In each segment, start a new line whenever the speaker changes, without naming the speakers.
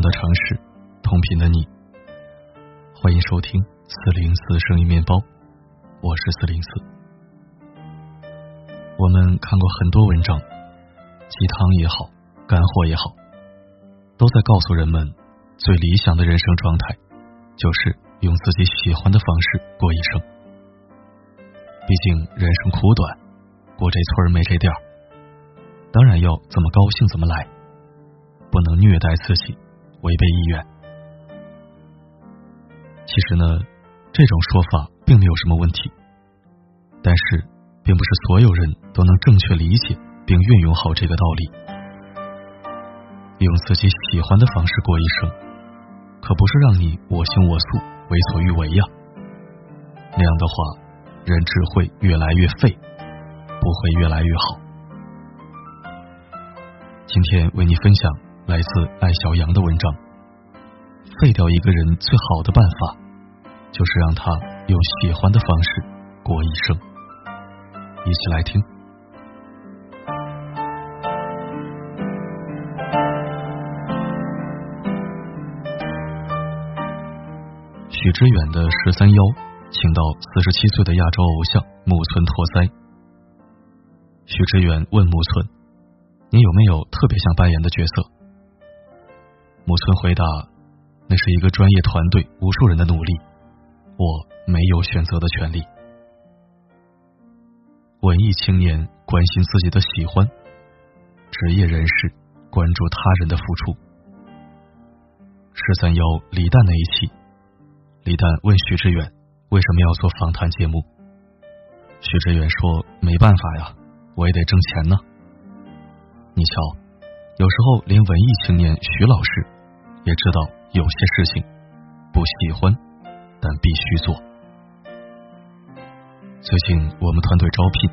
的城市，同频的你，欢迎收听四零四声音面包，我是四零四。我们看过很多文章，鸡汤也好，干货也好，都在告诉人们，最理想的人生状态就是用自己喜欢的方式过一生。毕竟人生苦短，过这村没这店儿，当然要怎么高兴怎么来。不能虐待自己，违背意愿。其实呢，这种说法并没有什么问题，但是并不是所有人都能正确理解并运用好这个道理。用自己喜欢的方式过一生，可不是让你我行我素、为所欲为呀。那样的话，人只会越来越废，不会越来越好。今天为你分享。来自爱小羊的文章，废掉一个人最好的办法，就是让他用喜欢的方式过一生。一起来听。许知远的十三邀，请到四十七岁的亚洲偶像木村拓哉。许知远问木村：“你有没有特别想扮演的角色？”木村回答：“那是一个专业团队，无数人的努力，我没有选择的权利。”文艺青年关心自己的喜欢，职业人士关注他人的付出。十三幺李诞那一期，李诞问许志远为什么要做访谈节目，许志远说：“没办法呀，我也得挣钱呢。”你瞧，有时候连文艺青年徐老师。也知道有些事情不喜欢，但必须做。最近我们团队招聘，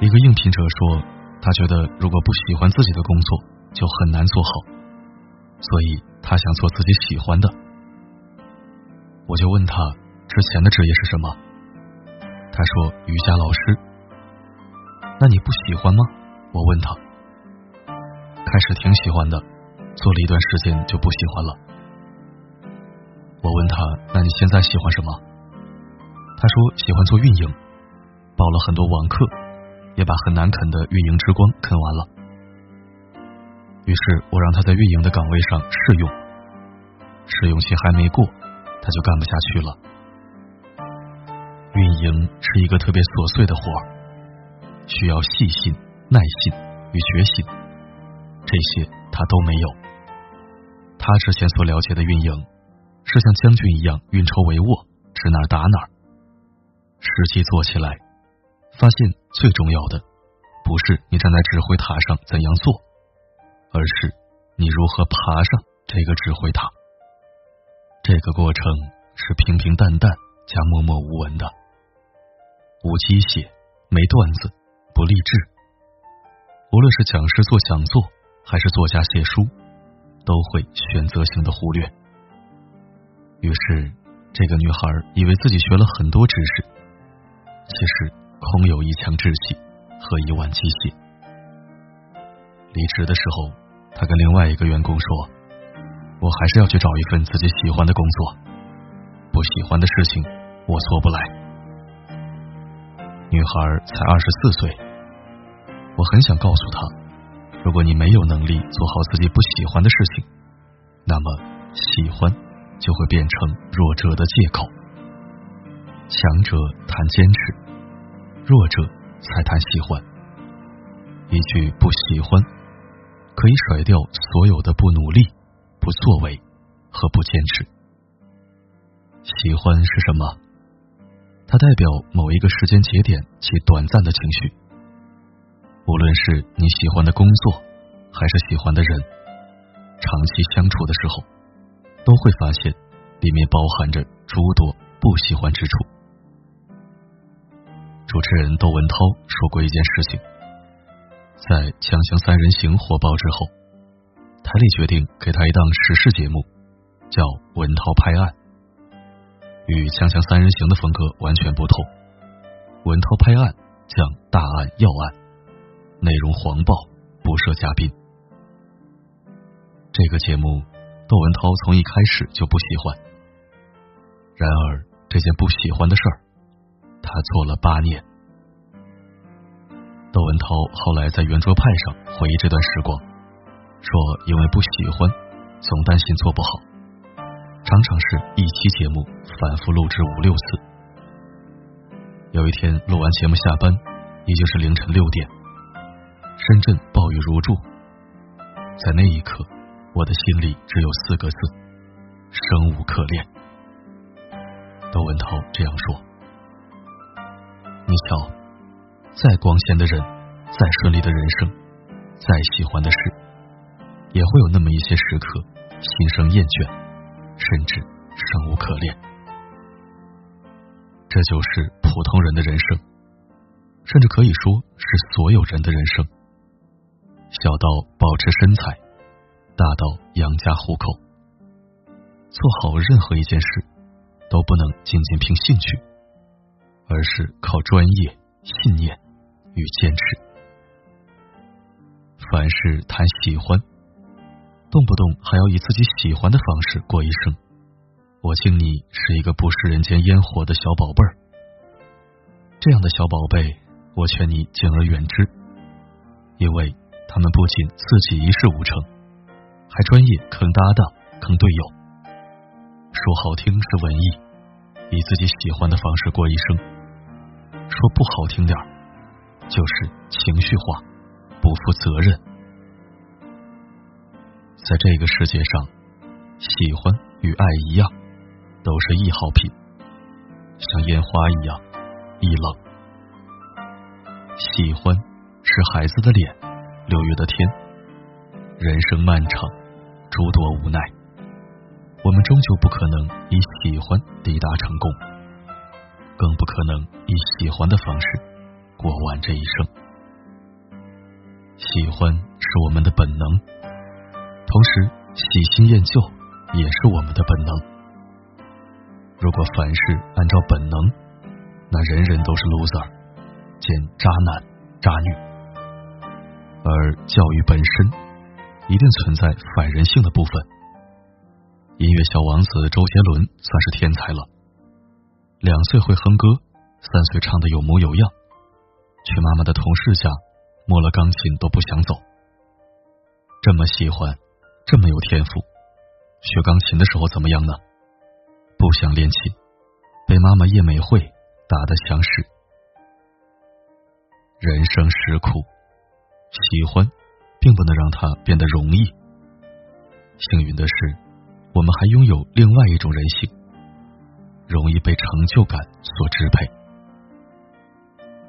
一个应聘者说，他觉得如果不喜欢自己的工作，就很难做好，所以他想做自己喜欢的。我就问他之前的职业是什么，他说瑜伽老师。那你不喜欢吗？我问他，开始挺喜欢的。做了一段时间就不喜欢了。我问他：“那你现在喜欢什么？”他说：“喜欢做运营，报了很多网课，也把很难啃的运营之光啃完了。”于是我让他在运营的岗位上试用，试用期还没过，他就干不下去了。运营是一个特别琐碎的活儿，需要细心、耐心与决心，这些他都没有。他之前所了解的运营，是像将军一样运筹帷幄，指哪打哪。实际做起来，发现最重要的不是你站在指挥塔上怎样做，而是你如何爬上这个指挥塔。这个过程是平平淡淡加默默无闻的，无机械，没段子，不励志。无论是讲师做讲座，还是作家写书。都会选择性的忽略。于是，这个女孩以为自己学了很多知识，其实空有一腔志气和一万机械。离职的时候，她跟另外一个员工说：“我还是要去找一份自己喜欢的工作，不喜欢的事情我做不来。”女孩才二十四岁，我很想告诉她。如果你没有能力做好自己不喜欢的事情，那么喜欢就会变成弱者的借口。强者谈坚持，弱者才谈喜欢。一句不喜欢，可以甩掉所有的不努力、不作为和不坚持。喜欢是什么？它代表某一个时间节点其短暂的情绪。无论是你喜欢的工作，还是喜欢的人，长期相处的时候，都会发现里面包含着诸多不喜欢之处。主持人窦文涛说过一件事情，在《锵锵三人行》火爆之后，台里决定给他一档时事节目，叫《文涛拍案》，与《锵锵三人行》的风格完全不同。文涛拍案讲大案要案。内容黄暴，不设嘉宾。这个节目，窦文涛从一开始就不喜欢。然而，这件不喜欢的事儿，他做了八年。窦文涛后来在圆桌派上回忆这段时光，说因为不喜欢，总担心做不好，常常是一期节目反复录制五六次。有一天录完节目下班，已经是凌晨六点，深圳暴雨如注，在那一刻。我的心里只有四个字：生无可恋。窦文涛这样说。你瞧，再光鲜的人，再顺利的人生，再喜欢的事，也会有那么一些时刻，心生厌倦，甚至生无可恋。这就是普通人的人生，甚至可以说是所有人的人生。小到保持身材。大到养家糊口，做好任何一件事都不能仅仅凭兴趣，而是靠专业、信念与坚持。凡事谈喜欢，动不动还要以自己喜欢的方式过一生。我敬你是一个不食人间烟火的小宝贝儿，这样的小宝贝，我劝你敬而远之，因为他们不仅自己一事无成。还专业坑搭档坑队友，说好听是文艺，以自己喜欢的方式过一生；说不好听点就是情绪化，不负责任。在这个世界上，喜欢与爱一样，都是易耗品，像烟花一样易冷。喜欢是孩子的脸，六月的天，人生漫长。诸多无奈，我们终究不可能以喜欢抵达成功，更不可能以喜欢的方式过完这一生。喜欢是我们的本能，同时喜新厌旧也是我们的本能。如果凡事按照本能，那人人都是 loser，见渣男渣女。而教育本身。一定存在反人性的部分。音乐小王子周杰伦算是天才了，两岁会哼歌，三岁唱的有模有样，去妈妈的同事家摸了钢琴都不想走。这么喜欢，这么有天赋，学钢琴的时候怎么样呢？不想练琴，被妈妈叶美惠打的响屎。人生实苦，喜欢。并不能让它变得容易。幸运的是，我们还拥有另外一种人性，容易被成就感所支配。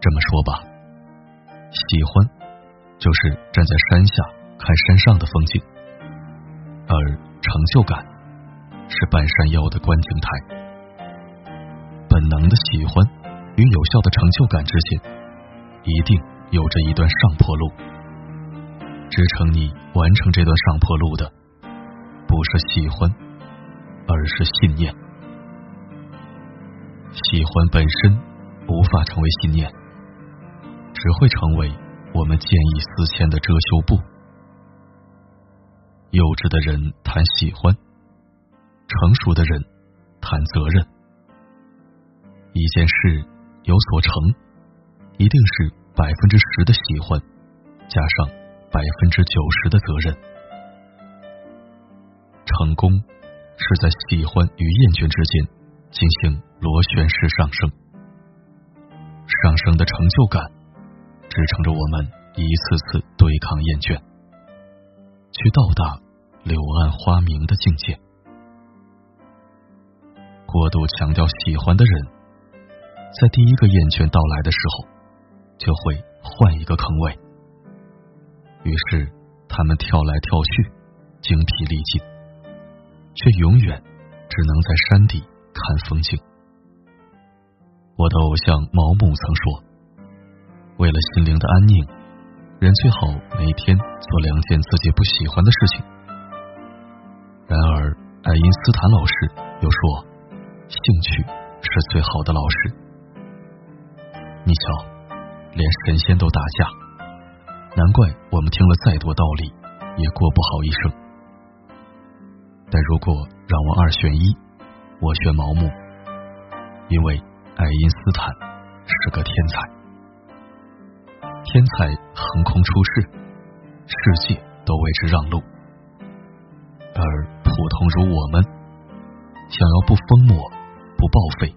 这么说吧，喜欢就是站在山下看山上的风景，而成就感是半山腰的观景台。本能的喜欢与有效的成就感之间，一定有着一段上坡路。支撑你完成这段上坡路的，不是喜欢，而是信念。喜欢本身无法成为信念，只会成为我们见异思迁的遮羞布。幼稚的人谈喜欢，成熟的人谈责任。一件事有所成，一定是百分之十的喜欢，加上。百分之九十的责任，成功是在喜欢与厌倦之间进行螺旋式上升，上升的成就感支撑着我们一次次对抗厌倦，去到达柳暗花明的境界。过度强调喜欢的人，在第一个厌倦到来的时候，就会换一个坑位。于是，他们跳来跳去，精疲力尽，却永远只能在山底看风景。我的偶像毛姆曾说：“为了心灵的安宁，人最好每天做两件自己不喜欢的事情。”然而，爱因斯坦老师又说：“兴趣是最好的老师。”你瞧，连神仙都打架。难怪我们听了再多道理，也过不好一生。但如果让我二选一，我选毛姆，因为爱因斯坦是个天才。天才横空出世，世界都为之让路，而普通如我们，想要不疯魔、不报废，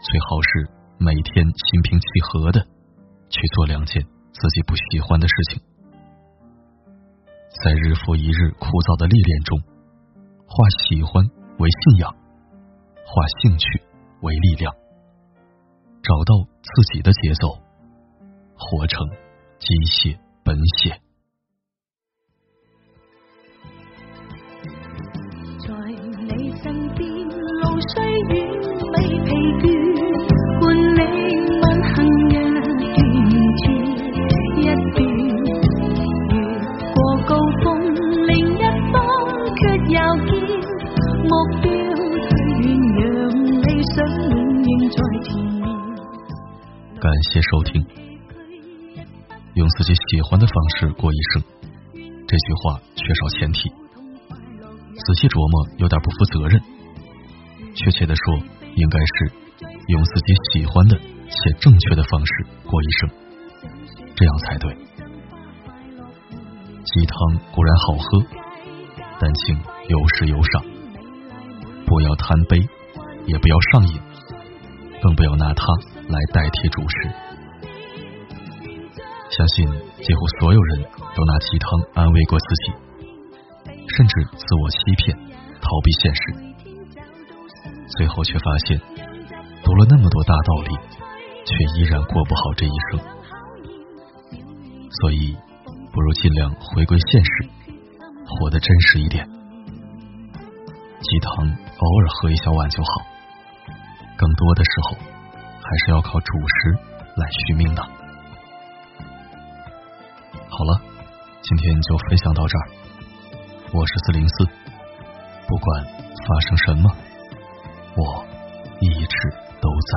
最好是每天心平气和的去做两件自己不喜欢的事情，在日复一日枯燥的历练中，化喜欢为信仰，化兴趣为力量，找到自己的节奏。活成机械本血。
在你身边，路虽远
感谢收听。用自己喜欢的方式过一生，这句话缺少前提。仔细琢磨，有点不负责任。确切的说，应该是用自己喜欢的且正确的方式过一生，这样才对。鸡汤固然好喝，但请有时有赏，不要贪杯，也不要上瘾，更不要拿它来代替主食。相信几乎所有人都拿鸡汤安慰过自己，甚至自我欺骗、逃避现实，最后却发现读了那么多大道理，却依然过不好这一生。所以，不如尽量回归现实，活得真实一点。鸡汤偶尔喝一小碗就好，更多的时候还是要靠主食来续命的。好了，今天就分享到这儿。我是四零四，不管发生什么，我一直都在。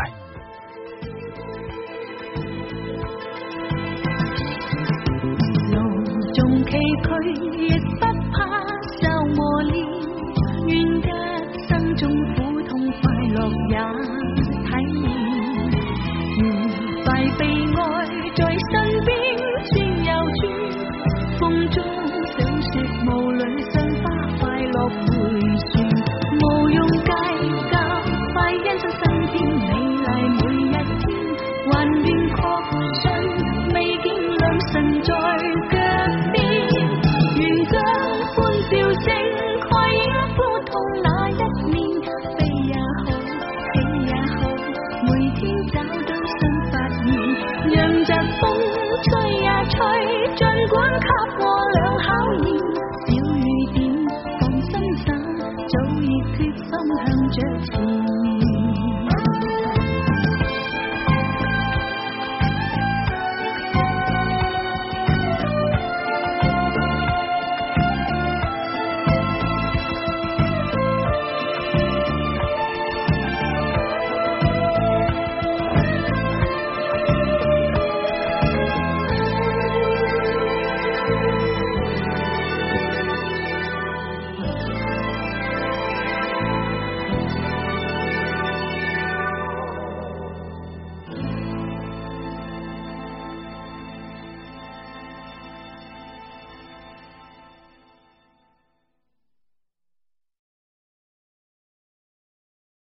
路中崎岖，亦不决